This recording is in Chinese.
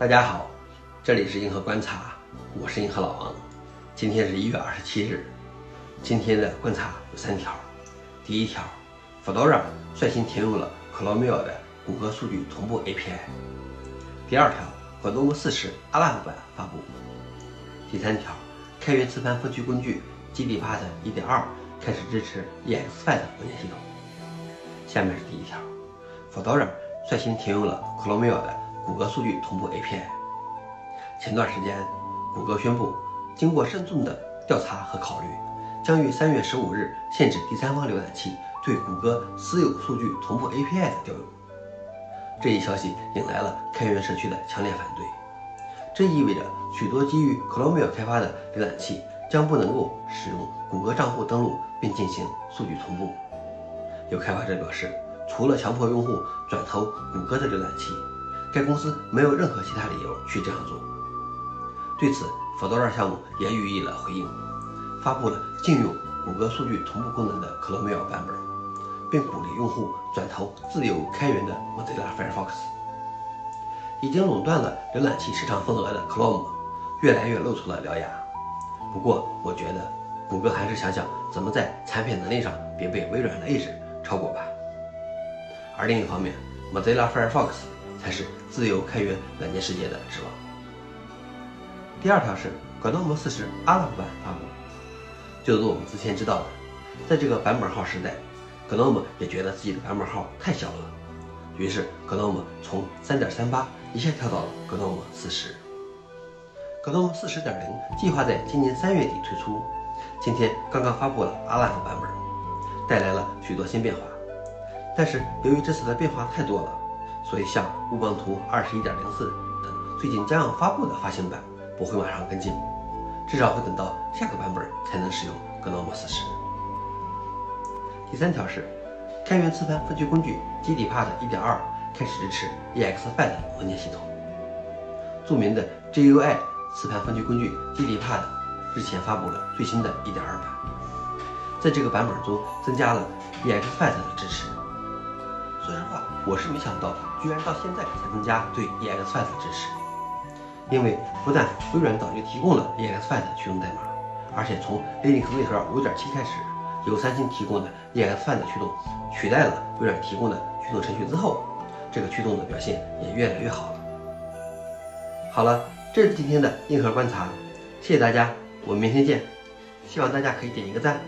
大家好，这里是银河观察，我是银河老王。今天是一月二十七日，今天的观察有三条。第一条，Fedora 率先停用了 Chromio 的谷歌数据同步 API。第二条，GNOME 40 ALAP 版发布。第三条，开源磁盘分区工具 GDPad 1.2开始支持 EXFAT 文件系统。下面是第一条，Fedora 率先停用了 Chromio 的谷歌数据同步 API。前段时间，谷歌宣布，经过慎重的调查和考虑，将于三月十五日限制第三方浏览器对谷歌私有数据同步 API 的调用。这一消息引来了开源社区的强烈反对。这意味着许多基于 Chromio 开发的浏览器将不能够使用谷歌账户登录并进行数据同步。有开发者表示，除了强迫用户转投谷歌的浏览器，该公司没有任何其他理由去这样做。对此，Fedora 项目也予以了回应，发布了禁用谷歌数据同步功能的 Chromio 版本，并鼓励用户转投自有开源的 Mozilla Firefox。已经垄断了浏览器市场份额的 Chrome，越来越露出了獠牙。不过，我觉得谷歌还是想想怎么在产品能力上别被微软的 Edge 超过吧。而另一方面，Mozilla Firefox 才是自由开源软件世界的指望。第二条是 GNOME 40 ALAP 版发布。就如我们之前知道的，在这个版本号时代，GNOME 也觉得自己的版本号太小了，于是 GNOME 从3.38一下跳到了 GNOME 40。GNOME 40.0计划在今年三月底推出，今天刚刚发布了 ALAP 版本，带来了许多新变化。但是由于这次的变化太多了，所以像乌邦图21.04等最近将要发布的发行版。不会马上跟进，至少会等到下个版本才能使用 GNOME 40。第三条是，开源磁盘分区工具 GDPad 1.2开始支持 EXFAT 文件系统。著名的 GUI 磁盘分区工具 GDPad 日前发布了最新的1.2版，在这个版本中增加了 EXFAT 的支持。说实话，我是没想到，居然到现在才增加对 EX5 的支持。因为不但微软早就提供了 EX5 的驱动代码，而且从 Linux 内核5.7开始，由三星提供的 EX5 的驱动取代了微软提供的驱动程序之后，这个驱动的表现也越来越好了。好了，这是今天的硬核观察，谢谢大家，我们明天见。希望大家可以点一个赞。